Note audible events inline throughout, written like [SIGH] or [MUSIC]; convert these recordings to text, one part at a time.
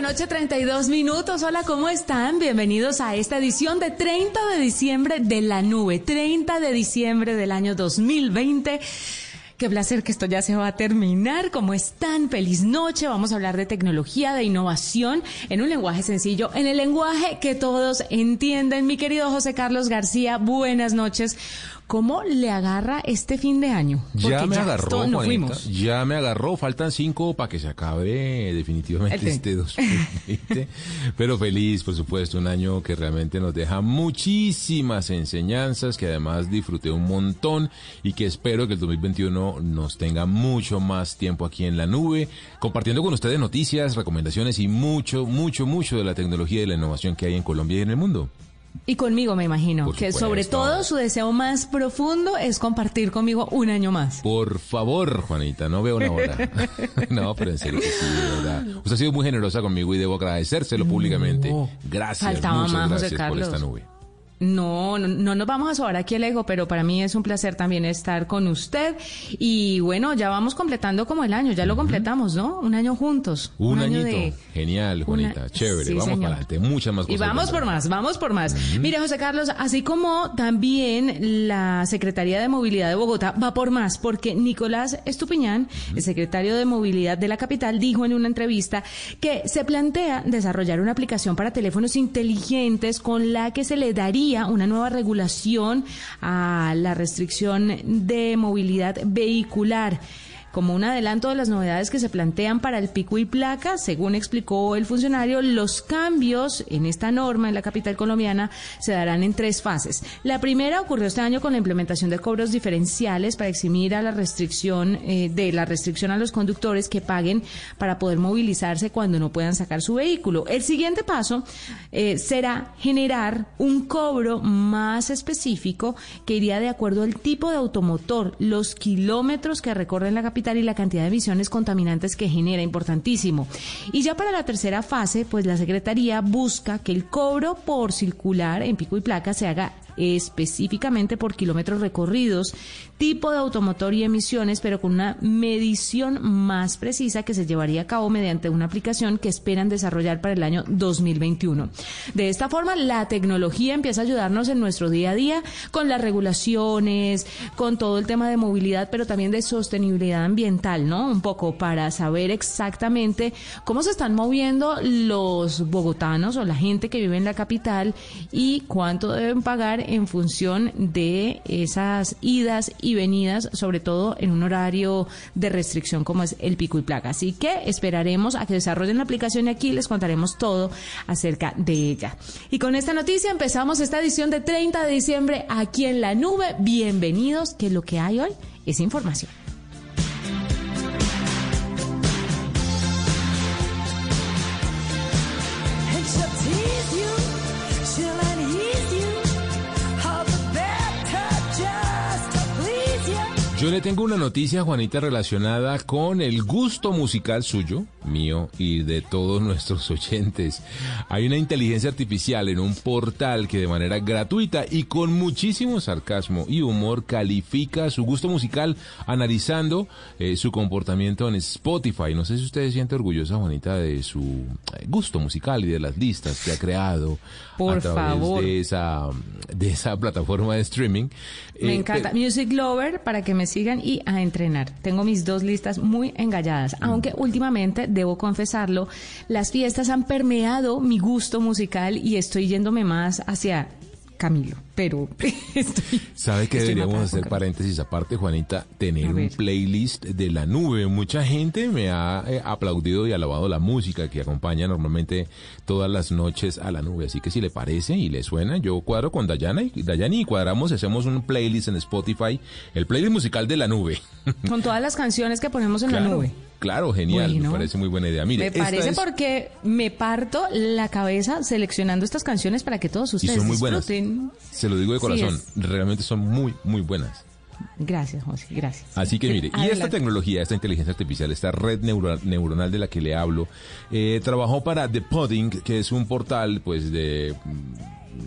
la noche, 32 minutos. Hola, ¿cómo están? Bienvenidos a esta edición de 30 de diciembre de la nube. 30 de diciembre del año 2020. Qué placer que esto ya se va a terminar. ¿Cómo están? Feliz noche. Vamos a hablar de tecnología, de innovación, en un lenguaje sencillo, en el lenguaje que todos entienden. Mi querido José Carlos García, buenas noches. ¿Cómo le agarra este fin de año? Ya me agarró, Juanita, fuimos. ya me agarró. Faltan cinco para que se acabe definitivamente este 2020. Pero feliz, por supuesto, un año que realmente nos deja muchísimas enseñanzas, que además disfruté un montón y que espero que el 2021 nos tenga mucho más tiempo aquí en la nube, compartiendo con ustedes noticias, recomendaciones y mucho, mucho, mucho de la tecnología y la innovación que hay en Colombia y en el mundo. Y conmigo me imagino Por que supuesto. sobre todo su deseo más profundo es compartir conmigo un año más. Por favor, Juanita, no veo una hora. [LAUGHS] no, pero en serio que sí, de verdad. Usted ha sido muy generosa conmigo y debo agradecérselo públicamente. Gracias, Faltaba muchas más, José gracias por Carlos. esta nube. No, no, no nos vamos a sobar aquí el ego, pero para mí es un placer también estar con usted. Y bueno, ya vamos completando como el año, ya lo completamos, ¿no? Un año juntos. Un, año añito. de- Genial, Juanita. Una- Chévere. Sí, vamos señor. para adelante. Muchas más Y cosas. vamos por más, vamos por más. Mire, José Carlos, así como también la Secretaría de Movilidad de Bogotá va por más, porque Nicolás Estupiñán, el secretario de Movilidad de la capital, dijo en una entrevista que se plantea desarrollar una aplicación para teléfonos inteligentes con la que se le daría una nueva regulación a la restricción de movilidad vehicular. Como un adelanto de las novedades que se plantean para el pico y placa, según explicó el funcionario, los cambios en esta norma en la capital colombiana se darán en tres fases. La primera ocurrió este año con la implementación de cobros diferenciales para eximir a la restricción eh, de la restricción a los conductores que paguen para poder movilizarse cuando no puedan sacar su vehículo. El siguiente paso eh, será generar un cobro más específico que iría de acuerdo al tipo de automotor, los kilómetros que recorren la capital y la cantidad de emisiones contaminantes que genera, importantísimo. Y ya para la tercera fase, pues la Secretaría busca que el cobro por circular en pico y placa se haga específicamente por kilómetros recorridos, tipo de automotor y emisiones, pero con una medición más precisa que se llevaría a cabo mediante una aplicación que esperan desarrollar para el año 2021. De esta forma, la tecnología empieza a ayudarnos en nuestro día a día con las regulaciones, con todo el tema de movilidad, pero también de sostenibilidad ambiental, ¿no? Un poco para saber exactamente cómo se están moviendo los bogotanos o la gente que vive en la capital y cuánto deben pagar en función de esas idas y venidas, sobre todo en un horario de restricción como es el pico y placa. Así que esperaremos a que desarrollen la aplicación y aquí les contaremos todo acerca de ella. Y con esta noticia empezamos esta edición de 30 de diciembre aquí en la nube. Bienvenidos, que lo que hay hoy es información. Yo le tengo una noticia, Juanita, relacionada con el gusto musical suyo, mío y de todos nuestros [LAUGHS] oyentes. Hay una inteligencia artificial en un portal que de manera gratuita y con muchísimo sarcasmo y humor califica su gusto musical analizando eh, su comportamiento en Spotify. No sé si usted se siente orgullosa, Juanita, de su eh, gusto musical y de las listas que ha creado Por a través favor. de esa, de esa plataforma de streaming. Me Eh, encanta. pero- Music Lover para que me sigan y a entrenar. Tengo mis dos listas muy engalladas, aunque últimamente, debo confesarlo, las fiestas han permeado mi gusto musical y estoy yéndome más hacia Camilo. Pero [LAUGHS] estoy... ¿Sabe estoy deberíamos hacer paréntesis aparte, Juanita? Tener un playlist de la nube. Mucha gente me ha eh, aplaudido y alabado la música que acompaña normalmente todas las noches a la nube. Así que si le parece y le suena, yo cuadro con Dayana y Dayani y cuadramos, hacemos un playlist en Spotify, el playlist musical de la nube. [LAUGHS] Con todas las canciones que ponemos en la nube. Claro, genial, Bueno. me parece muy buena idea. Mire, Me parece es- porque me parto la cabeza seleccionando estas canciones para que todos y ustedes son muy buenas. Se lo digo de corazón, realmente son muy, muy buenas. Gracias, José, gracias. Así que mire, y esta tecnología, esta inteligencia artificial, esta red neuro- neuronal de la que le hablo, eh, trabajó para The Pudding, que es un portal pues de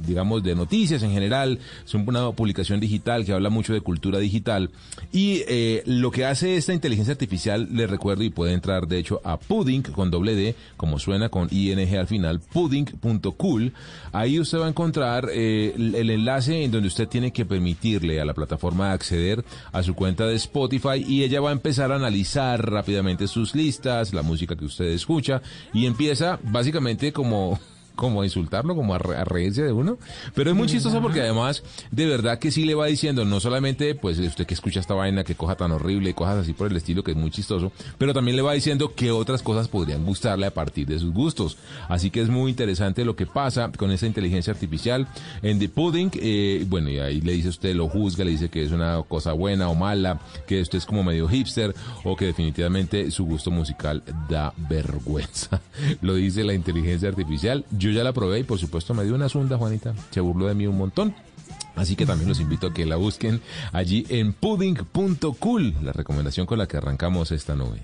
digamos, de noticias en general. Es una publicación digital que habla mucho de cultura digital. Y eh, lo que hace esta inteligencia artificial, le recuerdo, y puede entrar de hecho a Pudding con doble D, como suena con ING al final, pudding.cool. Ahí usted va a encontrar eh, el, el enlace en donde usted tiene que permitirle a la plataforma acceder a su cuenta de Spotify y ella va a empezar a analizar rápidamente sus listas, la música que usted escucha y empieza básicamente como como a insultarlo, como a, a reírse de uno. Pero es muy chistoso porque además, de verdad que sí le va diciendo, no solamente, pues usted que escucha esta vaina, que coja tan horrible y cosas así por el estilo, que es muy chistoso, pero también le va diciendo qué otras cosas podrían gustarle a partir de sus gustos. Así que es muy interesante lo que pasa con esa inteligencia artificial en The Pudding. eh, bueno, y ahí le dice usted, lo juzga, le dice que es una cosa buena o mala, que usted es como medio hipster o que definitivamente su gusto musical da vergüenza. [LAUGHS] Lo dice la inteligencia artificial. Yo ya la probé y por supuesto me dio una zunda, Juanita. Se burló de mí un montón. Así que también los invito a que la busquen allí en pudding.cool, la recomendación con la que arrancamos esta nube.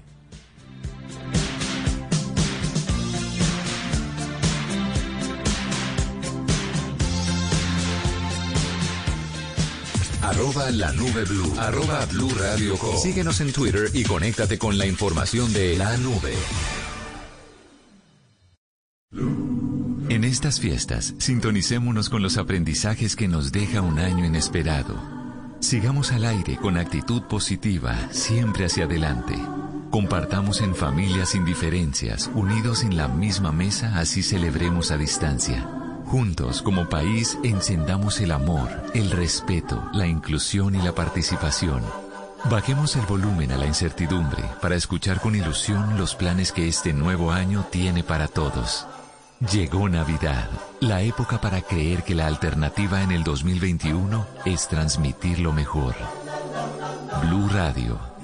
Arroba la nube blue. Arroba blue radio com. Síguenos en Twitter y conéctate con la información de la nube. En estas fiestas, sintonicémonos con los aprendizajes que nos deja un año inesperado. Sigamos al aire con actitud positiva, siempre hacia adelante. Compartamos en familia sin diferencias, unidos en la misma mesa, así celebremos a distancia. Juntos, como país, encendamos el amor, el respeto, la inclusión y la participación. Bajemos el volumen a la incertidumbre para escuchar con ilusión los planes que este nuevo año tiene para todos. Llegó Navidad, la época para creer que la alternativa en el 2021 es transmitir lo mejor. Blue Radio.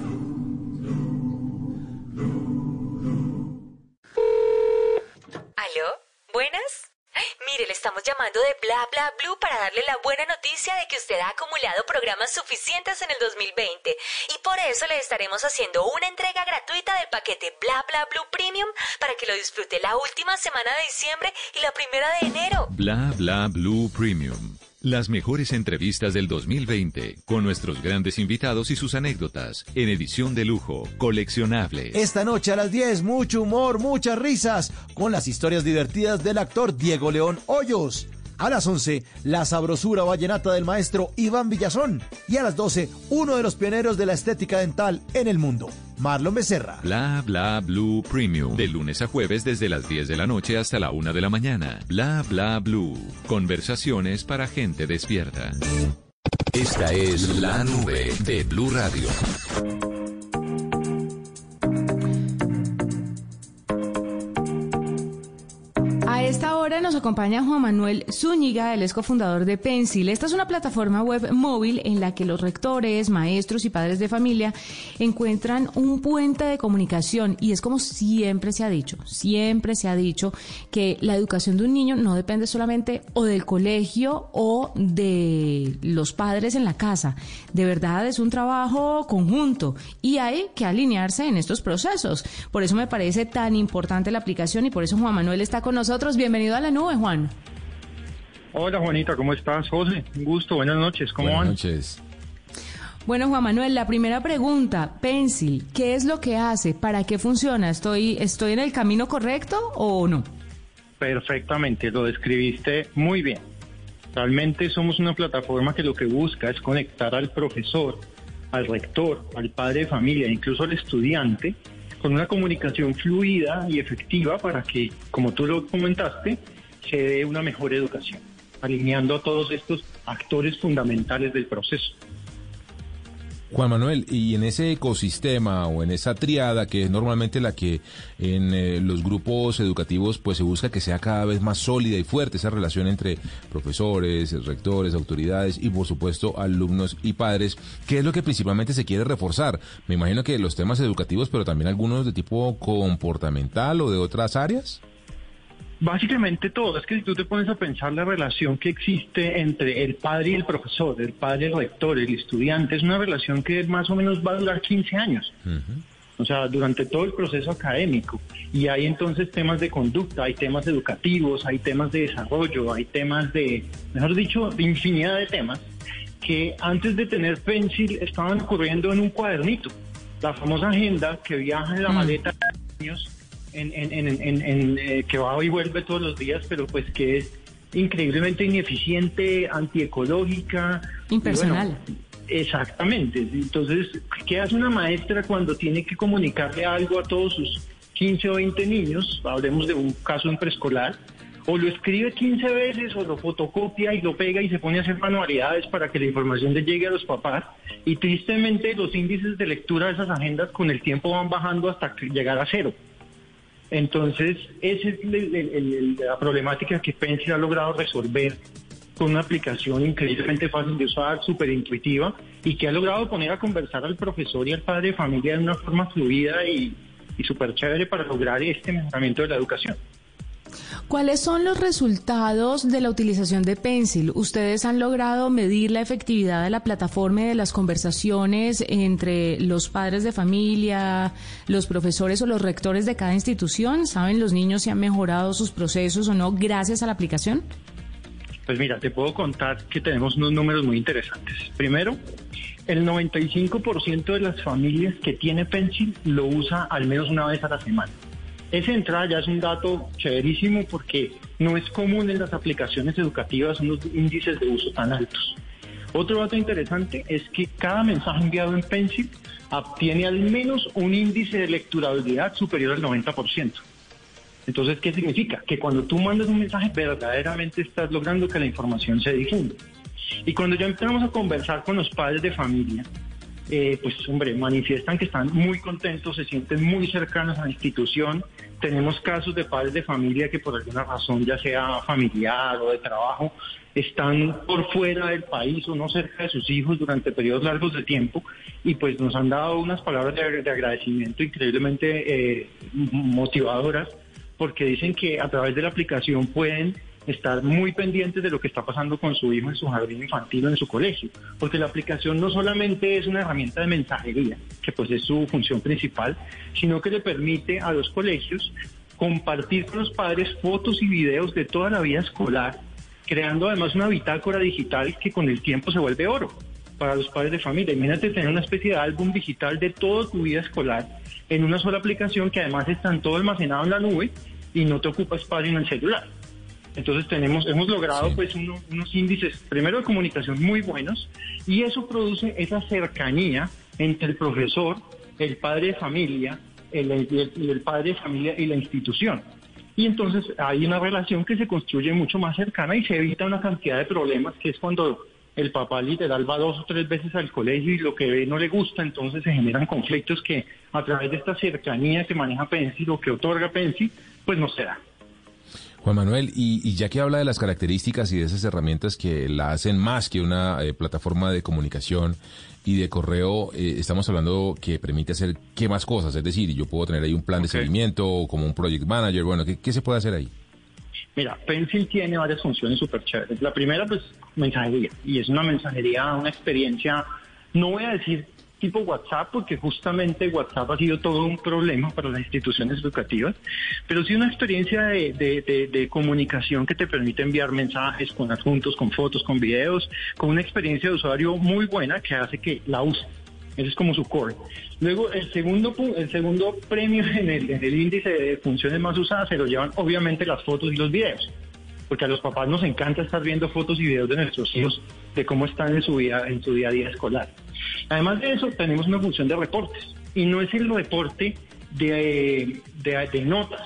Blue para darle la buena noticia de que usted ha acumulado programas suficientes en el 2020 y por eso le estaremos haciendo una entrega gratuita del paquete Bla Bla Blue Premium para que lo disfrute la última semana de diciembre y la primera de enero. Bla Bla Blue Premium. Las mejores entrevistas del 2020 con nuestros grandes invitados y sus anécdotas en edición de lujo, coleccionable. Esta noche a las 10, mucho humor, muchas risas, con las historias divertidas del actor Diego León Hoyos. A las 11, la sabrosura vallenata del maestro Iván Villazón. Y a las 12, uno de los pioneros de la estética dental en el mundo, Marlon Becerra. Bla Bla Blue Premium. De lunes a jueves desde las 10 de la noche hasta la 1 de la mañana. Bla Bla Blue. Conversaciones para gente despierta. Esta es la nube de Blue Radio. Nos acompaña Juan Manuel Zúñiga, el es cofundador de Pencil. Esta es una plataforma web móvil en la que los rectores, maestros y padres de familia encuentran un puente de comunicación y es como siempre se ha dicho, siempre se ha dicho que la educación de un niño no depende solamente o del colegio o de los padres en la casa. De verdad es un trabajo conjunto y hay que alinearse en estos procesos. Por eso me parece tan importante la aplicación y por eso Juan Manuel está con nosotros. Bienvenido a la nube, Juan. Hola Juanita, ¿cómo estás? José, un gusto, buenas noches, ¿cómo Buenas van? noches. Bueno, Juan Manuel, la primera pregunta, Pencil, ¿qué es lo que hace? ¿Para qué funciona? ¿Estoy, estoy en el camino correcto o no? Perfectamente, lo describiste muy bien. Realmente somos una plataforma que lo que busca es conectar al profesor, al rector, al padre de familia, incluso al estudiante, con una comunicación fluida y efectiva para que, como tú lo comentaste, se dé una mejor educación, alineando a todos estos actores fundamentales del proceso. Juan Manuel, y en ese ecosistema o en esa triada que es normalmente la que en eh, los grupos educativos pues se busca que sea cada vez más sólida y fuerte esa relación entre profesores, rectores, autoridades y por supuesto alumnos y padres, ¿qué es lo que principalmente se quiere reforzar? Me imagino que los temas educativos, pero también algunos de tipo comportamental o de otras áreas. Básicamente todo, es que si tú te pones a pensar la relación que existe entre el padre y el profesor, el padre y el rector, el estudiante, es una relación que más o menos va a durar 15 años. o sea, durante todo el proceso académico. Y hay entonces temas de conducta, hay temas educativos, hay temas de desarrollo, hay temas de, mejor dicho, de infinidad de temas que antes de tener Pencil estaban ocurriendo en un cuadernito. La famosa agenda que viaja en la maleta de años, en, en- en- en- en, eh, que va y vuelve todos los días, pero pues que es increíblemente ineficiente, antiecológica. Impersonal. bueno, exactamente. Entonces, ¿qué hace una maestra cuando tiene que comunicarle algo a todos sus 15 o 20 niños? Hablemos de un caso en preescolar. O lo escribe 15 veces o lo fotocopia y lo pega y se pone a hacer manualidades para que la información le llegue a los papás. Y tristemente los índices de lectura de esas agendas con el tiempo van bajando hasta llegar a cero. Entonces, esa es la problemática que Pencil ha logrado resolver con una aplicación increíblemente fácil de usar, súper intuitiva, y que ha logrado poner a conversar al profesor y al padre de familia de una forma fluida y, y súper chévere para lograr este mejoramiento de la educación. ¿Cuáles son los resultados de la utilización de Pencil? ¿Ustedes han logrado medir la efectividad de la plataforma y de las conversaciones entre los padres de familia, los profesores o los rectores de cada institución? ¿Saben los niños si han mejorado sus procesos o no gracias a la aplicación? Pues mira, te puedo contar que tenemos unos números muy interesantes. Primero, el 95% de las familias que tiene Pencil lo usa al menos una vez a la semana. Esa entrada ya es un dato chéverísimo porque no es común en las aplicaciones educativas unos índices de uso tan altos. Otro dato interesante es que cada mensaje enviado en Pencil obtiene al menos un índice de lecturabilidad superior al 90%. Entonces, ¿qué significa? Que cuando tú mandas un mensaje, verdaderamente estás logrando que la información se difunda. Y cuando ya empezamos a conversar con los padres de familia, eh, pues hombre, manifiestan que están muy contentos, se sienten muy cercanos a la institución. Tenemos casos de padres de familia que por alguna razón, ya sea familiar o de trabajo, están por fuera del país o no cerca de sus hijos durante periodos largos de tiempo y pues nos han dado unas palabras de, de agradecimiento increíblemente eh, motivadoras porque dicen que a través de la aplicación pueden estar muy pendientes de lo que está pasando con su hijo en su jardín infantil o en su colegio, porque la aplicación no solamente es una herramienta de mensajería, que pues es su función principal, sino que le permite a los colegios compartir con los padres fotos y videos de toda la vida escolar, creando además una bitácora digital que con el tiempo se vuelve oro para los padres de familia. Imagínate tener una especie de álbum digital de toda tu vida escolar en una sola aplicación que además está todo almacenado en la nube y no te ocupa espacio en el celular. Entonces tenemos, hemos logrado Sí. pues uno- unos índices primero de comunicación muy buenos y eso produce esa cercanía entre el profesor, el padre de familia, el, el- el padre de familia y la institución. Y entonces hay una relación que se construye mucho más cercana y se evita una cantidad de problemas que es cuando el papá literal va dos o tres veces al colegio y lo que ve no le gusta, entonces se generan conflictos que a través de esta cercanía que maneja Pensi, lo que otorga Pensi, pues no se da. Juan Manuel, y, y ya que habla de las características y de esas herramientas que la hacen más que una eh, plataforma de comunicación y de correo, eh, estamos hablando que permite hacer qué más cosas, es decir, yo puedo tener ahí un plan de seguimiento o como un project manager, bueno, ¿qué, qué se puede hacer ahí? Mira, Pencil tiene varias funciones súper chéveres. La primera, pues, mensajería. Y es una mensajería, una experiencia, no voy a decir tipo WhatsApp, porque justamente WhatsApp ha sido todo un problema para las instituciones educativas, pero sí una experiencia de, comunicación que te permite enviar mensajes con adjuntos, con fotos, con videos, con una experiencia de usuario muy buena que hace que la use. Ese es como su core. Luego, el segundo, el segundo premio en el, en el índice de funciones más usadas se lo llevan obviamente las fotos y los videos. Porque a los papás nos encanta estar viendo fotos y videos de nuestros hijos, de cómo están en su, vida, en su día a día escolar. Además de eso, tenemos una función de reportes. Y no es el reporte de, de- de notas.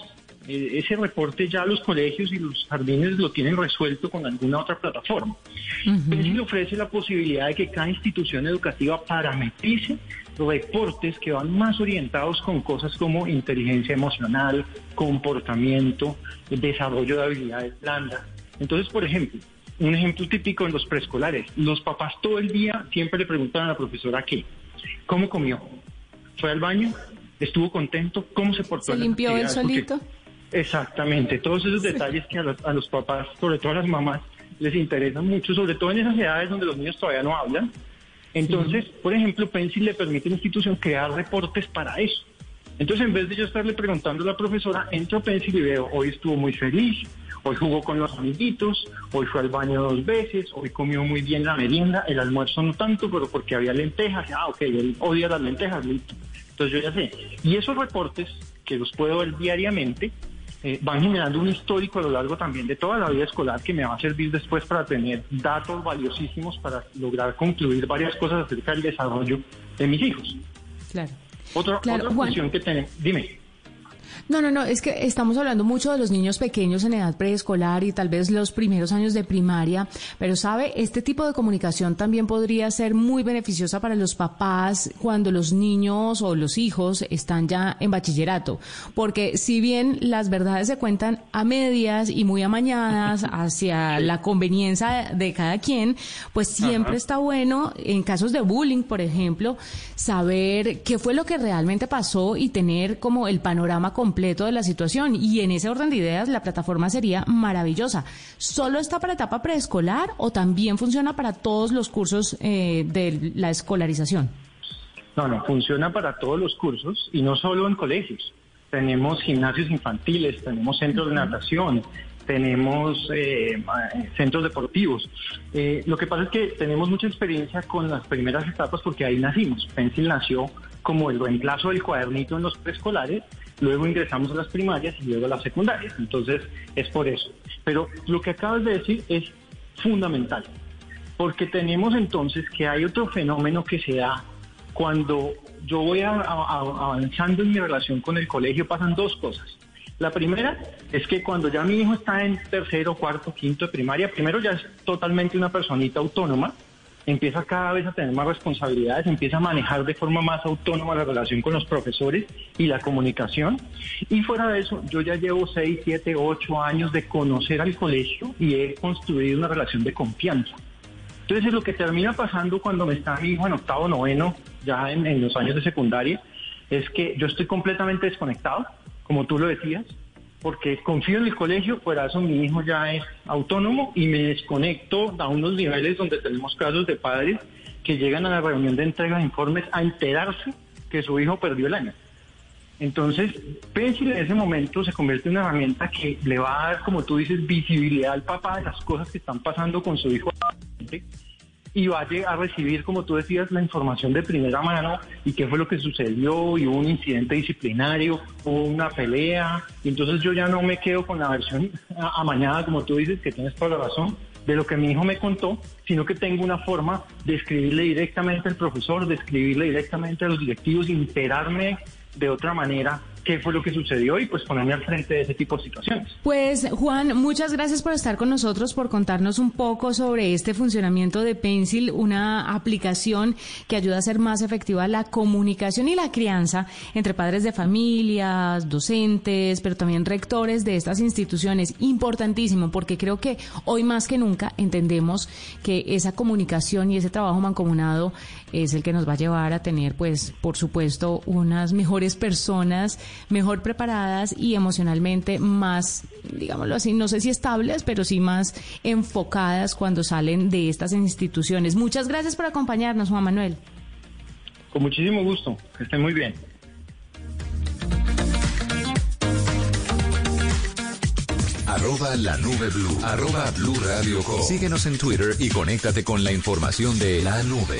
Eh, Ese reporte ya los colegios y los jardines lo tienen resuelto con alguna otra plataforma. Pencil ofrece la posibilidad de que cada institución educativa parametrice reportes que van más orientados con cosas como inteligencia emocional, comportamiento, desarrollo de habilidades blandas. Entonces, por ejemplo, un ejemplo típico en los preescolares, los papás todo el día siempre le preguntan a la profesora qué, cómo comió, fue al baño, estuvo contento, cómo se portó. ¿Se limpió él? Porque- solito? Exactamente, todos esos detalles que a los, a los papás, sobre todo a las mamás, les interesan mucho, sobre todo en esas edades donde los niños todavía no hablan. Entonces, por ejemplo, Pencil le permite a la institución crear reportes para eso. Entonces, en vez de yo estarle preguntando a la profesora, entro a Pencil y veo, hoy estuvo muy feliz, hoy jugó con los amiguitos, hoy fue al baño dos veces, hoy comió muy bien la merienda, el almuerzo no tanto, pero porque había lentejas. Ah, ok, él odia las lentejas, listo. Entonces yo ya sé. Y esos reportes, que los puedo ver diariamente, eh, van generando un histórico a lo largo también de toda la vida escolar que me va a servir después para tener datos valiosísimos para lograr concluir varias cosas acerca del desarrollo de mis hijos. Claro. Otra, Claro, otra Juan. función que tenemos, dime. No, no, no, es que estamos hablando mucho de los niños pequeños en edad preescolar y tal vez los primeros años de primaria, pero sabe, este tipo de comunicación también podría ser muy beneficiosa para los papás cuando los niños o los hijos están ya en bachillerato, porque si bien las verdades se cuentan a medias y muy amañadas [LAUGHS] hacia la conveniencia de cada quien, pues siempre está bueno en casos de bullying, por ejemplo, saber qué fue lo que realmente pasó y tener como el panorama completo de la situación. Y en ese orden de ideas, la plataforma sería maravillosa. ¿Solo está para etapa preescolar o también funciona para todos los cursos eh, de la escolarización? No, no, funciona para todos los cursos y no solo en colegios. Tenemos gimnasios infantiles, tenemos centros de natación, tenemos eh, centros deportivos. Eh, lo que pasa es que tenemos mucha experiencia con las primeras etapas porque ahí nacimos. Pencil nació como el reemplazo del cuadernito en los preescolares, luego ingresamos a las primarias y luego a las secundarias. Entonces, es por eso. Pero lo que acabas de decir es fundamental, porque tenemos entonces que hay otro fenómeno que se da cuando yo voy a- a- avanzando en mi relación con el colegio, pasan dos cosas. La primera es que cuando ya mi hijo está en tercero, cuarto, quinto de primaria, primero ya es totalmente una personita autónoma, empieza cada vez a tener más responsabilidades, empieza a manejar de forma más autónoma la relación con los profesores y la comunicación. Y fuera de eso, yo ya llevo seis, siete, ocho años de conocer al colegio y he construido una relación de confianza. Entonces, lo que termina pasando cuando me está mi hijo en octavo, noveno, ya en los años de secundaria, es que yo estoy completamente desconectado, como tú lo decías, porque confío en el colegio, por eso mi hijo ya es autónomo y me desconecto a unos niveles donde tenemos casos de padres que llegan a la reunión de entrega de informes a enterarse que su hijo perdió el año. Entonces, Pencil en ese momento se convierte en una herramienta que le va a dar, como tú dices, visibilidad al papá de las cosas que están pasando con su hijo y va a recibir, como tú decías, la información de primera mano y qué fue lo que sucedió y hubo un incidente disciplinario, hubo una pelea, y entonces yo ya no me quedo con la versión amañada, como tú dices, que tienes toda la razón, de lo que mi hijo me contó, sino que tengo una forma de escribirle directamente al profesor, de escribirle directamente a los directivos, enterarme de otra manera qué fue lo que sucedió y pues ponerme al frente de ese tipo de situaciones. Pues Juan, muchas gracias por estar con nosotros, por contarnos un poco sobre este funcionamiento de Pencil, una aplicación que ayuda a hacer más efectiva la comunicación y la crianza entre padres de familias, docentes, pero también rectores de estas instituciones. Importantísimo, porque creo que hoy más que nunca entendemos que esa comunicación y ese trabajo mancomunado es el que nos va a llevar a tener, pues, por supuesto, unas mejores personas, mejor preparadas y emocionalmente más, digámoslo así, no sé si estables, pero sí más enfocadas cuando salen de estas instituciones. Muchas gracias por acompañarnos, Juan Manuel. Con muchísimo gusto, que estén muy bien. Arroba la nube blue. Arroba blue radio com. Síguenos en Twitter y conéctate con la información de la nube.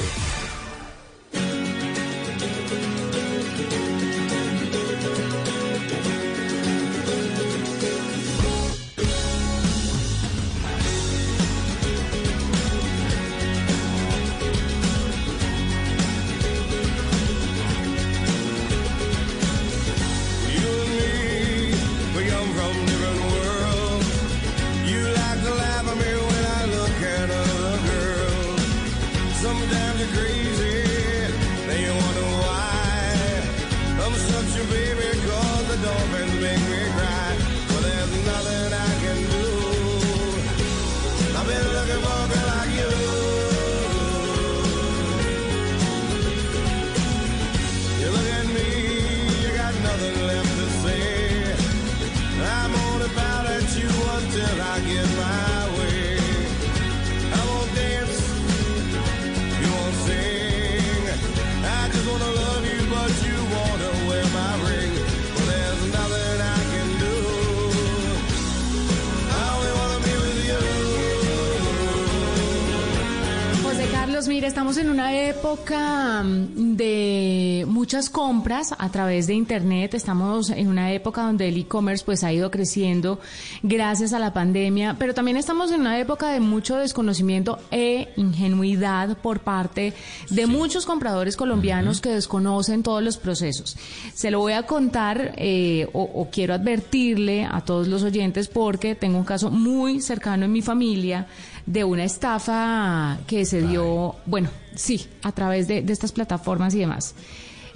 Mira, estamos en una época mm, de muchas compras a través de Internet. Estamos en una época donde el e-commerce pues ha ido creciendo gracias a la pandemia, pero también estamos en una época de mucho desconocimiento e ingenuidad por parte de muchos compradores colombianos que desconocen todos los procesos. Se lo voy a contar eh, o, o quiero advertirle a todos los oyentes porque tengo un caso muy cercano en mi familia de una estafa que se dio, bueno, sí, a través de, de estas plataformas y demás.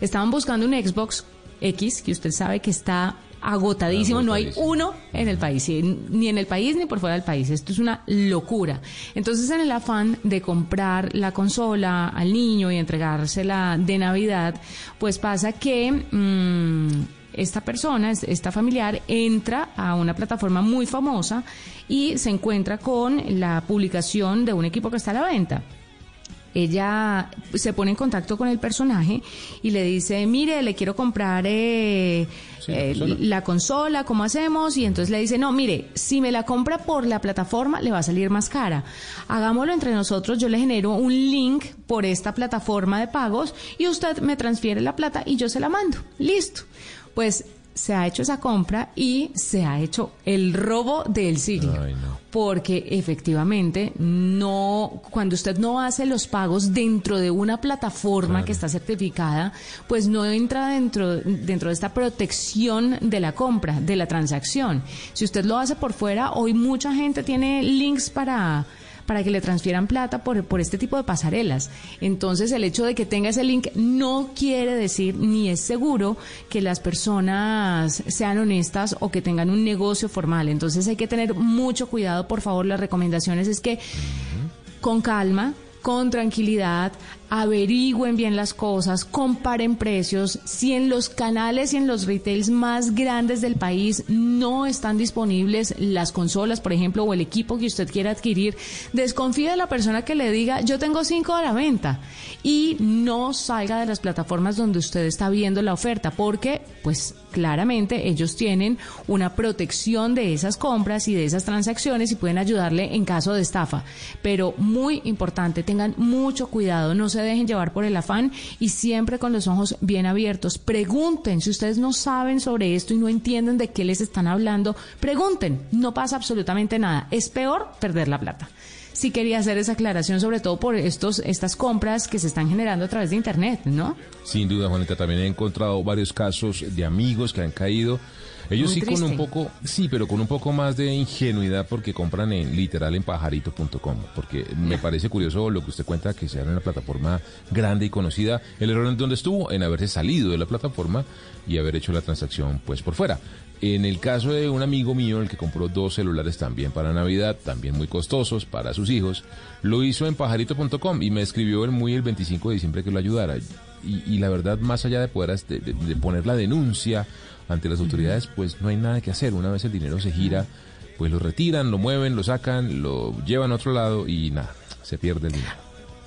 Estaban buscando un Xbox X, que usted sabe que está agotadísimo, no hay uno en el país, ni en el país ni por fuera del país. Esto es una locura. Entonces, en el afán de comprar la consola al niño y entregársela de Navidad, pues pasa que mm, esta persona, es- esta familiar, entra a una plataforma muy famosa y se encuentra con la publicación de un equipo que está a la venta ella se pone en contacto con el personaje y le dice, mire, le quiero comprar eh, Sí, la eh, consola. la consola, ¿cómo hacemos? Y entonces le dice, no, mire, si me la compra por la plataforma, le va a salir más cara. Hagámoslo entre nosotros, yo le genero un link por esta plataforma de pagos y usted me transfiere la plata y yo se la mando. Listo. Pues se ha hecho esa compra y se ha hecho el robo del siglo Ay, no. porque efectivamente no cuando usted no hace los pagos dentro de una plataforma que está certificada, pues no entra dentro dentro de esta protección de la compra, de la transacción. Si usted lo hace por fuera, hoy mucha gente tiene links para para que le transfieran plata por, por este tipo de pasarelas. Entonces, el hecho de que tenga ese link no quiere decir ni es seguro que las personas sean honestas o que tengan un negocio formal. Entonces, hay que tener mucho cuidado, por favor. Las recomendaciones es que con calma, con tranquilidad, averigüen bien las cosas, comparen precios. Si en los canales y en los retails más grandes del país no están disponibles las consolas, por ejemplo, o el equipo que usted quiera adquirir, desconfíe de la persona que le diga, yo tengo cinco a la venta. Y no salga de las plataformas donde usted está viendo la oferta, porque, pues, claramente ellos tienen una protección de esas compras y de esas transacciones y pueden ayudarle en caso de estafa. Pero muy importante, tengan mucho cuidado, no se dejen llevar por el afán y siempre con los ojos bien abiertos. Pregunten, si ustedes no saben sobre esto y no entienden de qué les están hablando, pregunten, no pasa absolutamente nada. Es peor perder la plata. Sí quería hacer esa aclaración, sobre todo por estos, estas compras que se están generando a través de Internet, ¿no? Sin duda, Juanita, también he encontrado varios casos de amigos que han caído. Ellos Muy sí con un poco, sí, pero con un poco más de ingenuidad porque compran en literal en pajarito.com. Porque me parece curioso lo que usted cuenta que sea en una plataforma grande y conocida. El error en donde estuvo, en haberse salido de la plataforma y haber hecho la transacción pues por fuera. En el caso de un amigo mío, el que compró dos celulares también para Navidad, también muy costosos para sus hijos, lo hizo en pajarito.com y me escribió el muy el 25 de diciembre que lo ayudara. Y, y la verdad, más allá de poder de, de- de poner la denuncia ante las autoridades, pues no hay nada que hacer. Una vez el dinero se gira, pues lo retiran, lo mueven, lo sacan, lo llevan a otro lado y nada, se pierde el dinero.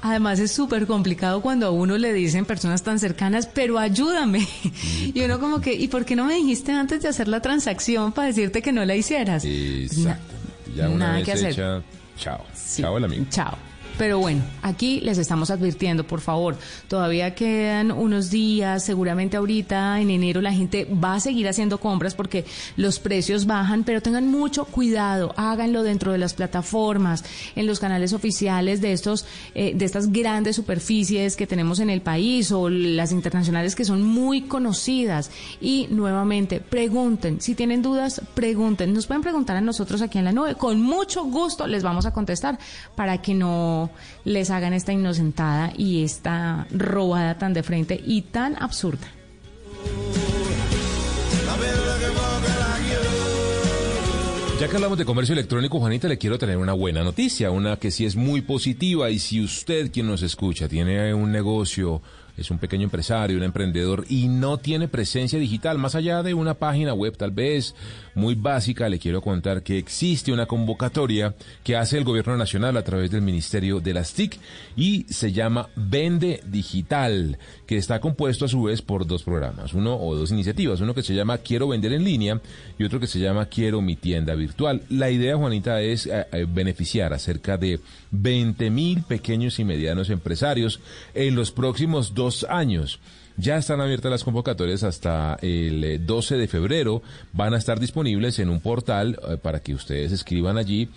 Además es súper complicado cuando a uno le dicen personas tan cercanas, pero ayúdame. [LAUGHS] Y uno como que, ¿y por qué no me dijiste antes de hacer la transacción para decirte que no la hicieras? Exacto. Ya una nada vez que hacer. hecha, chao. Sí. Chao el amigo. Chao. Pero bueno, aquí les estamos advirtiendo, por favor, todavía quedan unos días, seguramente ahorita en enero la gente va a seguir haciendo compras porque los precios bajan, pero tengan mucho cuidado, háganlo dentro de las plataformas, en los canales oficiales de estos, eh, de estas grandes superficies que tenemos en el país o las internacionales que son muy conocidas. Y nuevamente, pregunten, si tienen dudas, pregunten, nos pueden preguntar a nosotros aquí en la nube, con mucho gusto les vamos a contestar para que no les hagan esta inocentada y esta robada tan de frente y tan absurda. Ya que hablamos de comercio electrónico, Juanita, le quiero tener una buena noticia, una que sí es muy positiva y si usted, quien nos escucha, tiene un negocio es un pequeño empresario, un emprendedor y no tiene presencia digital, más allá de una página web tal vez muy básica, le quiero contar que existe una convocatoria que hace el gobierno nacional a través del Ministerio de las TIC y se llama Vende Digital, que está compuesto a su vez por dos programas, uno o dos iniciativas, uno que se llama Quiero vender en línea y otro que se llama Quiero mi tienda virtual. La idea, Juanita, es eh, eh, beneficiar a cerca de 20 mil pequeños y medianos empresarios en los próximos dos años. Ya están abiertas las convocatorias hasta el eh, 12 de febrero. Van a estar disponibles en un portal eh, para que ustedes escriban allí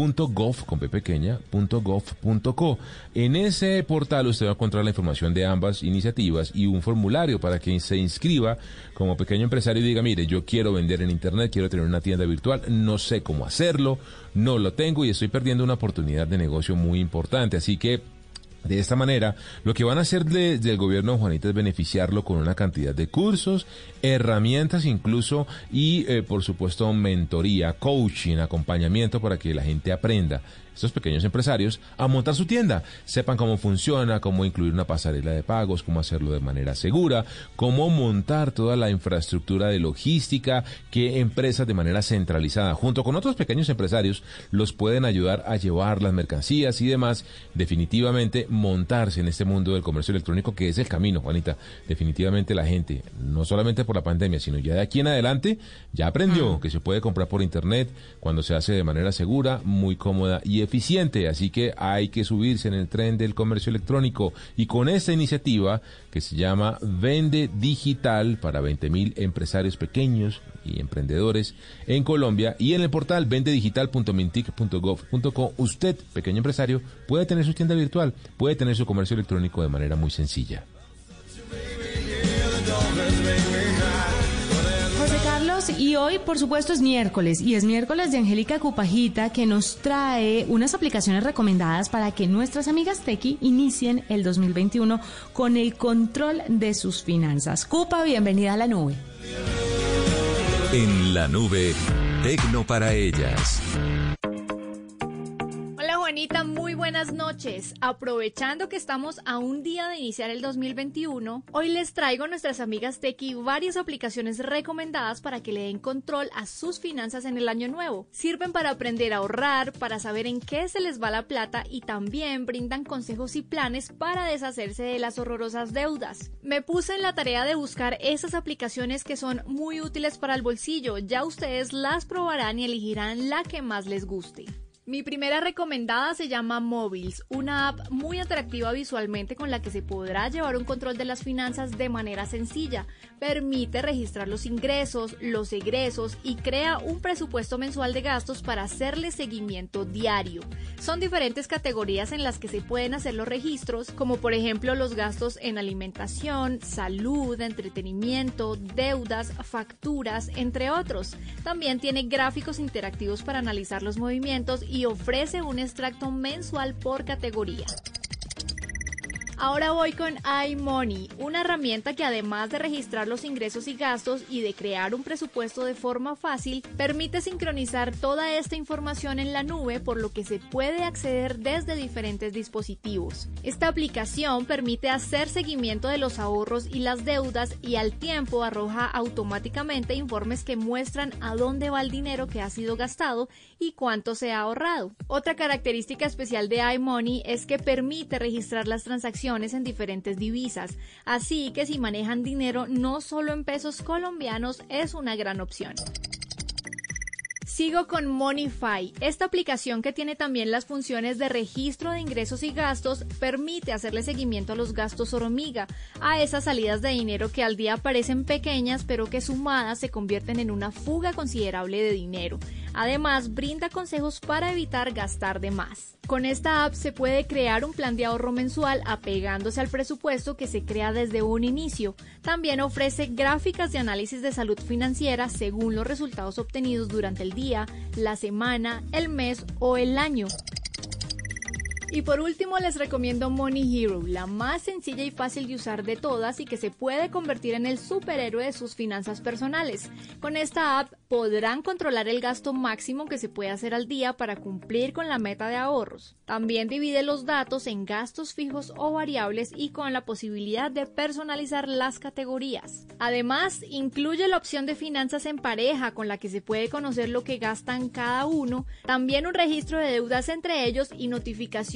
vendedigital.mintic.gov con p pequeña, punto gov punto co. En ese portal usted va a encontrar la información de ambas iniciativas y un formulario para que se inscriba como pequeño empresario y diga, mire, yo quiero vender en internet, quiero tener una tienda virtual, no sé cómo hacerlo, no lo tengo y estoy perdiendo una oportunidad de negocio muy importante. Así que de esta manera, lo que van a hacer desde el gobierno Juanita es beneficiarlo con una cantidad de cursos, herramientas incluso y, eh, por supuesto, mentoría, coaching, acompañamiento para que la gente aprenda estos pequeños empresarios a montar su tienda, sepan cómo funciona, cómo incluir una pasarela de pagos, cómo hacerlo de manera segura, cómo montar toda la infraestructura de logística que empresas de manera centralizada, junto con otros pequeños empresarios, los pueden ayudar a llevar las mercancías y demás, definitivamente montarse en este mundo del comercio electrónico que es el camino, Juanita. Definitivamente la gente, no solamente por la pandemia, sino ya de aquí en adelante, ya aprendió que se puede comprar por internet cuando se hace de manera segura, muy cómoda y eficiente. Así que hay que subirse en el tren del comercio electrónico. Y con esta iniciativa que se llama Vende Digital para 20 mil empresarios pequeños y emprendedores en Colombia y en el portal vendedigital.mintic.gov.co, usted, pequeño empresario, puede tener su tienda virtual, puede tener su comercio electrónico de manera muy sencilla. Hoy por supuesto es miércoles, y es miércoles de Angélica Cupajita que nos trae unas aplicaciones recomendadas para que nuestras amigas Tequi inicien el 2021 con el control de sus finanzas. Cupa, bienvenida a la nube. En la nube, Tecno para ellas. Muy buenas noches. Aprovechando que estamos a un día de iniciar el 2021, hoy les traigo a nuestras amigas Tequi varias aplicaciones recomendadas para que le den control a sus finanzas en el año nuevo. Sirven para aprender a ahorrar, para saber en qué se les va la plata y también brindan consejos y planes para deshacerse de las horrorosas deudas. Me puse en la tarea de buscar esas aplicaciones que son muy útiles para el bolsillo. Ya ustedes las probarán y elegirán la que más les guste. Mi primera recomendada se llama Móviles, una app muy atractiva visualmente con la que se podrá llevar un control de las finanzas de manera sencilla. Permite registrar los ingresos, los egresos y crea un presupuesto mensual de gastos para hacerle seguimiento diario. Son diferentes categorías en las que se pueden hacer los registros, como por ejemplo los gastos en alimentación, salud, entretenimiento, deudas, facturas, entre otros. También tiene gráficos interactivos para analizar los movimientos y ofrece un extracto mensual por categoría. Ahora voy con iMoney, una herramienta que además de registrar los ingresos y gastos y de crear un presupuesto de forma fácil, permite sincronizar toda esta información en la nube por lo que se puede acceder desde diferentes dispositivos. Esta aplicación permite hacer seguimiento de los ahorros y las deudas y al tiempo arroja automáticamente informes que muestran a dónde va el dinero que ha sido gastado y cuánto se ha ahorrado. Otra característica especial de iMoney es que permite registrar las transacciones en diferentes divisas, así que si manejan dinero no solo en pesos colombianos es una gran opción. Sigo con Moneyfy. Esta aplicación que tiene también las funciones de registro de ingresos y gastos permite hacerle seguimiento a los gastos hormiga, a esas salidas de dinero que al día parecen pequeñas pero que sumadas se convierten en una fuga considerable de dinero. Además, brinda consejos para evitar gastar de más. Con esta app se puede crear un plan de ahorro mensual apegándose al presupuesto que se crea desde un inicio. También ofrece gráficas de análisis de salud financiera según los resultados obtenidos durante el día, la semana, el mes o el año. Y por último les recomiendo Money Hero, la más sencilla y fácil de usar de todas y que se puede convertir en el superhéroe de sus finanzas personales. Con esta app podrán controlar el gasto máximo que se puede hacer al día para cumplir con la meta de ahorros. También divide los datos en gastos fijos o variables y con la posibilidad de personalizar las categorías. Además, incluye la opción de finanzas en pareja con la que se puede conocer lo que gastan cada uno, también un registro de deudas entre ellos y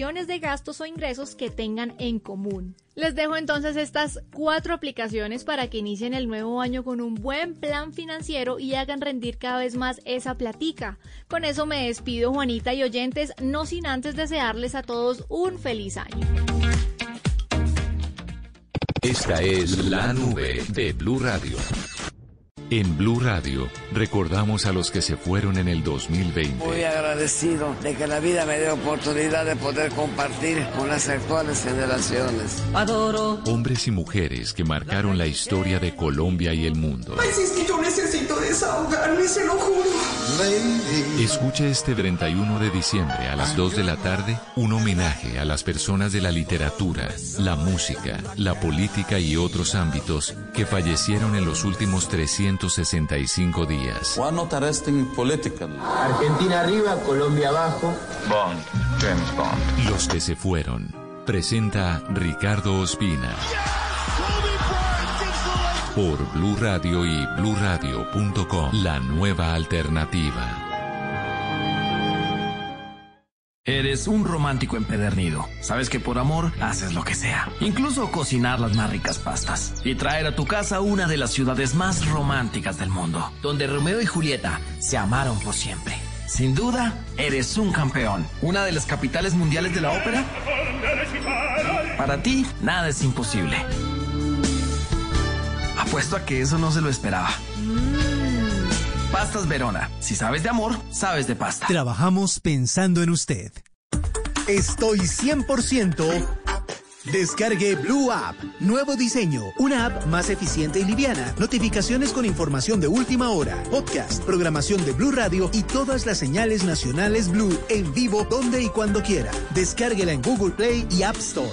de gastos o ingresos que tengan en común. Les dejo entonces estas cuatro aplicaciones para que inicien el nuevo año con un buen plan financiero y hagan rendir cada vez más esa platica. Con eso me despido Juanita y oyentes, no sin antes desearles a todos un feliz año. Esta es la nube de Blue Radio. En Blue Radio recordamos a los que se fueron en el 2020. Muy agradecido de que la vida me dé oportunidad de poder compartir con las actuales generaciones. Adoro. Hombres y mujeres que marcaron la historia de Colombia y el mundo. Ay, si es que yo necesito desahogarme, se lo juro. Escucha este 31 de diciembre a las 2 de la tarde un homenaje a las personas de la literatura, la música, la política y otros ámbitos que fallecieron en los últimos 365 días. Argentina arriba, Colombia abajo. Bond, James Bond. Los que se fueron. Presenta Ricardo Ospina. Por Blue Radio y bluradio.com. La nueva alternativa. Eres un romántico empedernido. Sabes que por amor haces lo que sea. Incluso cocinar las más ricas pastas. Y traer a tu casa una de las ciudades más románticas del mundo. Donde Romeo y Julieta se amaron por siempre. Sin duda, eres un campeón. Una de las capitales mundiales de la ópera. Para ti, nada es imposible. Apuesto a que eso no se lo esperaba. Pastas Verona. Si sabes de amor, sabes de pasta. Trabajamos pensando en usted. Estoy 100%. Descargue Blue App. Nuevo diseño. Una app más eficiente y liviana. Notificaciones con información de última hora. Podcast, programación de Blue Radio y todas las señales nacionales Blue en vivo donde y cuando quiera. Descárguela en Google Play y App Store.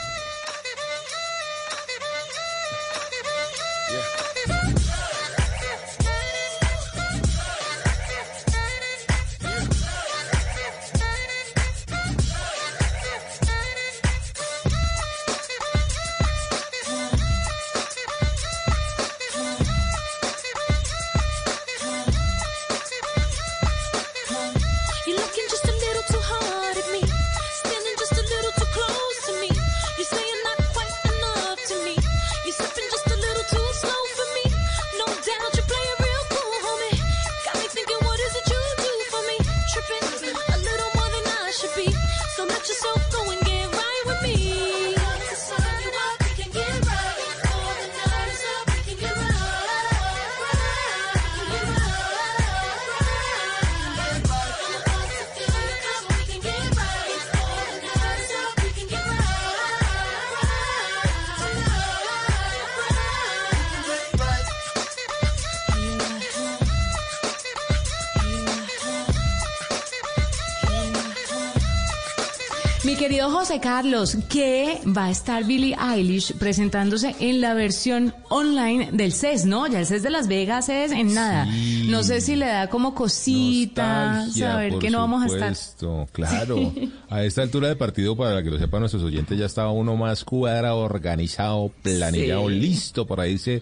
José Carlos, que va a estar Billie Eilish presentándose en la versión online del CES, ¿no? Ya el CES de Las Vegas es en nada. No sé si le da como cosita saber que no vamos a estar. Claro, a esta altura de partido, para que lo sepan nuestros oyentes, ya estaba uno más cuadrado, organizado, planillado, Sí. listo para irse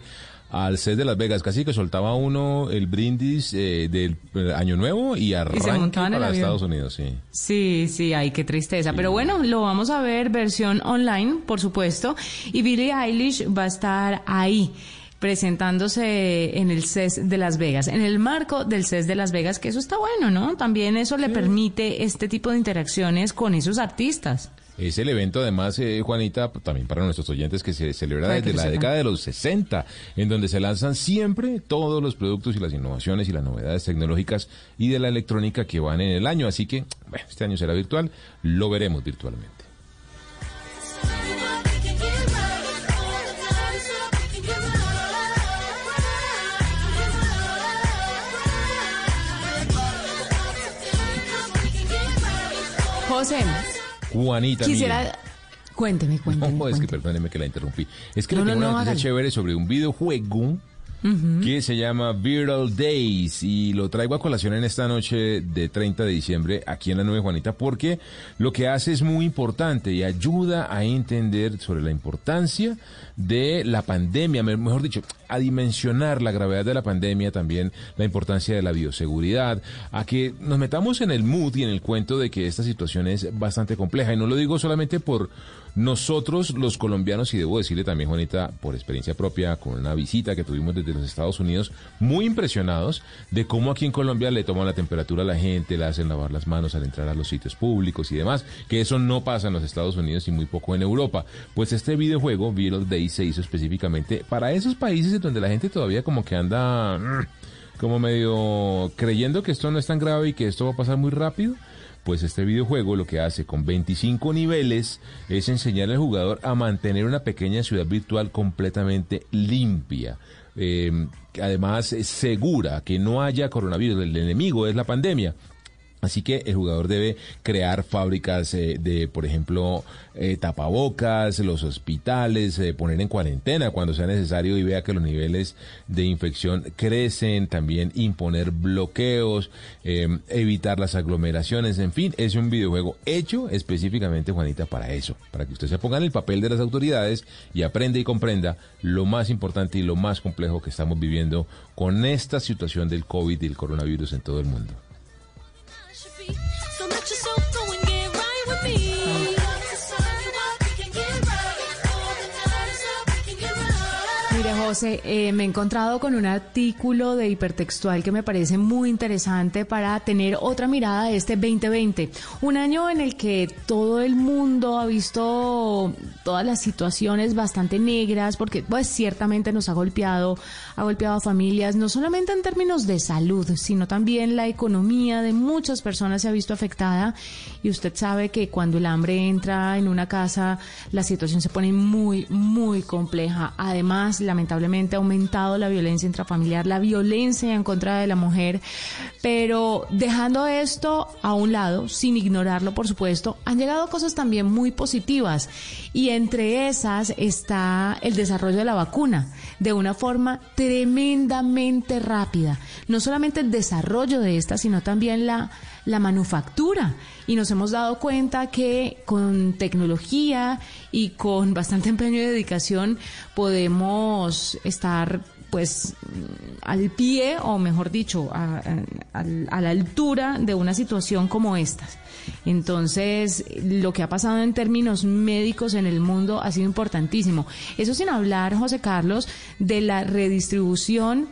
al CES de Las Vegas. Casi que soltaba uno el brindis eh, del eh, Año Nuevo y el para avión. Estados Unidos, sí. Sí, sí, ay, qué tristeza. Pero bueno, lo vamos a ver versión online, por supuesto. Y Billie Eilish va a estar ahí presentándose en el CES de Las Vegas, en el marco del CES de Las Vegas, que eso está bueno, ¿no? También eso le permite este tipo de interacciones con esos artistas. Es el evento, además, eh, Juanita, pues, también para nuestros oyentes, que se celebra desde la década de los 60, en donde se lanzan siempre todos los productos y las innovaciones y las novedades tecnológicas y de la electrónica que van en el año. Así que, bueno, este año será virtual, lo veremos virtualmente. José. Juanita. quisiera... Cuénteme, cuénteme. No, es que perdóneme que la interrumpí. Es que No, le tengo no, una noticia hágale. chévere sobre un videojuego que se llama Viral Days y lo traigo a colación en esta noche de 30 de diciembre aquí en la Nube Juanita porque lo que hace es muy importante y ayuda a entender sobre la importancia de la pandemia, me- mejor dicho, a dimensionar la gravedad de la pandemia, también la importancia de la bioseguridad, a que nos metamos en el mood y en el cuento de que esta situación es bastante compleja. Y no lo digo solamente por nosotros los colombianos, y debo decirle también, Juanita, por experiencia propia, con una visita que tuvimos desde los Estados Unidos, muy impresionados de cómo aquí en Colombia le toman la temperatura a la gente, le hacen lavar las manos al entrar a los sitios públicos y demás, que eso no pasa en los Estados Unidos y muy poco en Europa. Pues este videojuego, Viral Day, se hizo específicamente para esos países donde la gente todavía como que anda mm, como medio creyendo que esto no es tan grave y que esto va a pasar muy rápido. Pues este videojuego lo que hace con 25 niveles es enseñar al jugador a mantener una pequeña ciudad virtual completamente limpia. Eh, además segura, que no haya coronavirus. El enemigo es la pandemia. Así que el jugador debe crear fábricas eh, de, por ejemplo, eh, tapabocas, los hospitales, eh, poner en cuarentena cuando sea necesario y vea que los niveles de infección crecen, también imponer bloqueos, eh, evitar las aglomeraciones, en fin, es un videojuego hecho específicamente, Juanita, para eso, para que usted se ponga en el papel de las autoridades y aprenda y comprenda lo más importante y lo más complejo que estamos viviendo con esta situación del COVID y el coronavirus en todo el mundo. José, eh, me he encontrado con un artículo de hipertextual que me parece muy interesante para tener otra mirada de este 2020. Un año en el que todo el mundo ha visto todas las situaciones bastante negras, porque pues ciertamente nos ha golpeado, ha golpeado a familias, no solamente en términos de salud, sino también la economía de muchas personas se ha visto afectada. Y usted sabe que cuando el hambre entra en una casa, la situación se pone muy, muy compleja. Además, lamentablemente ha aumentado la violencia intrafamiliar, la violencia en contra de la mujer. Pero dejando esto a un lado, sin ignorarlo, por supuesto, han llegado cosas también muy positivas. Y entre esas está el desarrollo de la vacuna de una forma tremendamente rápida. No solamente el desarrollo de esta, sino también la, la manufactura. Y nos hemos dado cuenta que con tecnología y con [LAUGHS] bastante empeño y dedicación podemos estar pues al pie o mejor dicho a, a- a la altura de una situación como esta. Entonces, lo que ha pasado en términos médicos en el mundo ha sido importantísimo. Eso sin hablar, José Carlos, de la redistribución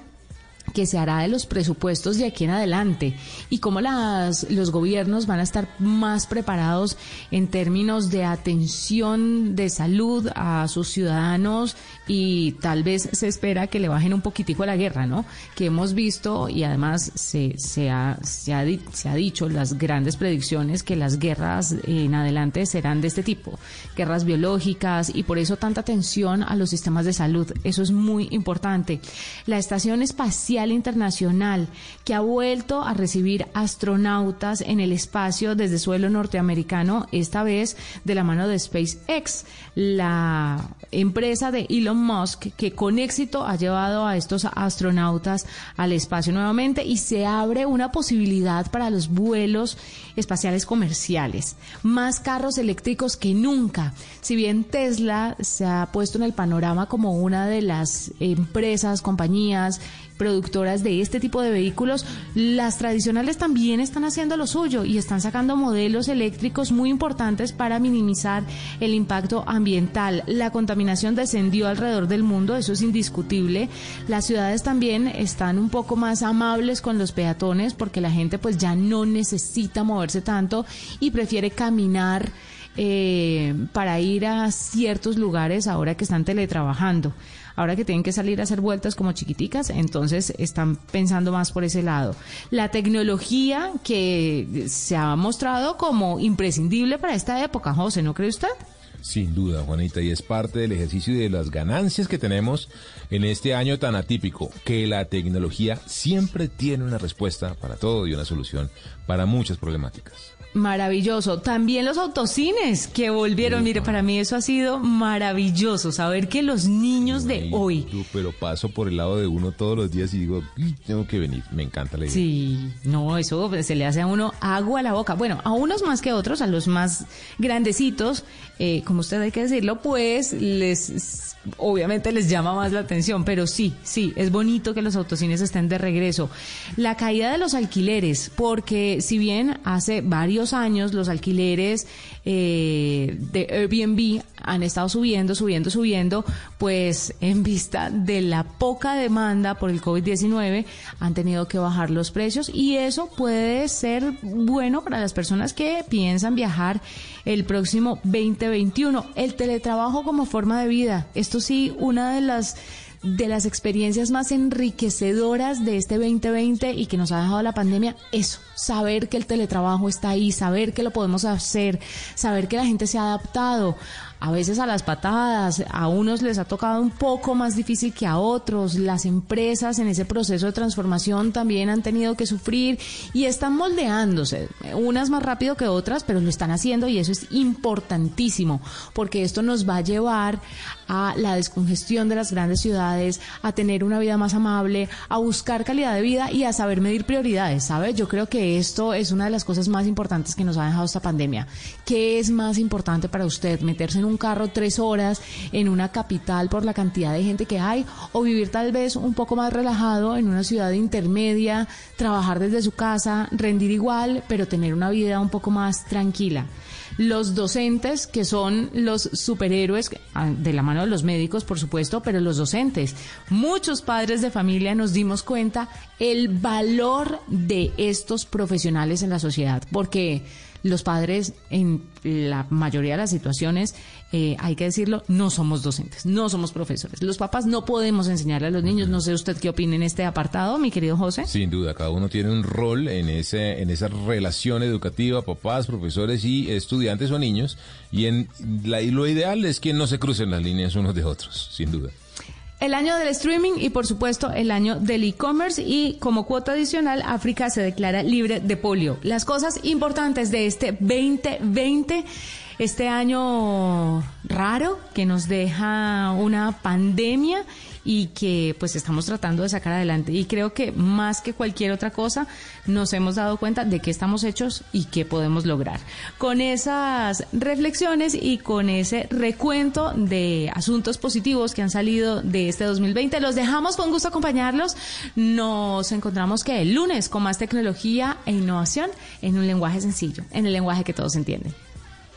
que se hará de los presupuestos de aquí en adelante y cómo las, los gobiernos van a estar más preparados en términos de atención de salud a sus ciudadanos y tal vez se espera que le bajen un poquitico a la guerra, ¿no? Que hemos visto y además se, se, ha, se, ha, se ha dicho las grandes predicciones que las guerras en adelante serán de este tipo, guerras biológicas y por eso tanta atención a los sistemas de salud. Eso es muy importante. La Estación Espacial Internacional, que ha vuelto a recibir astronautas en el espacio desde suelo norteamericano, esta vez de la mano de SpaceX, la empresa de Elon Musk, que con éxito ha llevado a estos astronautas al espacio nuevamente y se abre una posibilidad para los vuelos espaciales comerciales. Más carros eléctricos que nunca. Si bien Tesla se ha puesto en el panorama como una de las empresas, compañías, de este tipo de vehículos, las tradicionales también están haciendo lo suyo y están sacando modelos eléctricos muy importantes para minimizar el impacto ambiental. La contaminación descendió alrededor del mundo, eso es indiscutible. Las ciudades también están un poco más amables con los peatones porque la gente pues ya no necesita moverse tanto y prefiere caminar eh, para ir a ciertos lugares ahora que están teletrabajando. Ahora que tienen que salir a hacer vueltas como chiquiticas, entonces están pensando más por ese lado. La tecnología que se ha mostrado como imprescindible para esta época, José, ¿no cree usted? Sin duda, Juanita, y es parte del ejercicio y de las ganancias que tenemos en este año tan atípico, que la tecnología siempre tiene una respuesta para todo y una solución para muchas problemáticas. Maravilloso. También los autocines que volvieron. Mire, para mí eso ha sido maravilloso. Saber que los niños de hoy. Pero paso por el lado de uno todos los días y digo, "Y tengo que venir. Me encanta la idea. Sí, no, eso se le hace a uno agua a la boca. Bueno, a unos más que a otros, a los más grandecitos, eh, como usted hay que decirlo, pues les obviamente les llama más la atención, pero sí, sí, es bonito que los autocines estén de regreso. La caída de los alquileres, porque si bien hace varios años los alquileres eh, de Airbnb han estado subiendo, subiendo, subiendo, pues en vista de la poca demanda por el COVID-19 han tenido que bajar los precios y eso puede ser bueno para las personas que piensan viajar el próximo 2021. El teletrabajo como forma de vida, esto sí, una de las de las experiencias más enriquecedoras de este 2020 y que nos ha dejado la pandemia, eso, saber que el teletrabajo está ahí, saber que lo podemos hacer, saber que la gente se ha adaptado a veces a las patadas, a unos les ha tocado un poco más difícil que a otros, las empresas en ese proceso de transformación también han tenido que sufrir y están moldeándose, unas más rápido que otras, pero lo están haciendo y eso es importantísimo, porque esto nos va a llevar a la descongestión de las grandes ciudades, a tener una vida más amable, a buscar calidad de vida y a saber medir prioridades, ¿sabes? Yo creo que esto es una de las cosas más importantes que nos ha dejado esta pandemia. ¿Qué es más importante para usted? ¿Meterse en un carro tres horas en una capital por la cantidad de gente que hay o vivir tal vez un poco más relajado en una ciudad intermedia, trabajar desde su casa, rendir igual, pero tener una vida un poco más tranquila? Los docentes, que son los superhéroes, ah, de la mano de los médicos, por supuesto, pero los docentes. Muchos padres de familia nos dimos cuenta el valor de estos profesionales en la sociedad, porque los padres en la mayoría de las situaciones, eh, hay que decirlo, no somos docentes, no somos profesores. Los papás no podemos enseñarle a los niños. No sé usted qué opina en este apartado, mi querido José. Sin duda, cada uno tiene un rol en ese en esa relación educativa, papás, profesores y estudiantes o niños. Y en la, y lo ideal es que no se crucen las líneas unos de otros, sin duda. El año del streaming y por supuesto el año del e-commerce y como cuota adicional África se declara libre de polio. Las cosas importantes de este 2020, este año raro que nos deja una pandemia y que pues estamos tratando de sacar adelante. Y creo que más que cualquier otra cosa nos hemos dado cuenta de qué estamos hechos y qué podemos lograr. Con esas reflexiones y con ese recuento de asuntos positivos que han salido de este 2020, los dejamos con gusto acompañarlos. Nos encontramos que el lunes con más tecnología e innovación en un lenguaje sencillo, en el lenguaje que todos entienden.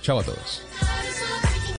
Chao a todos.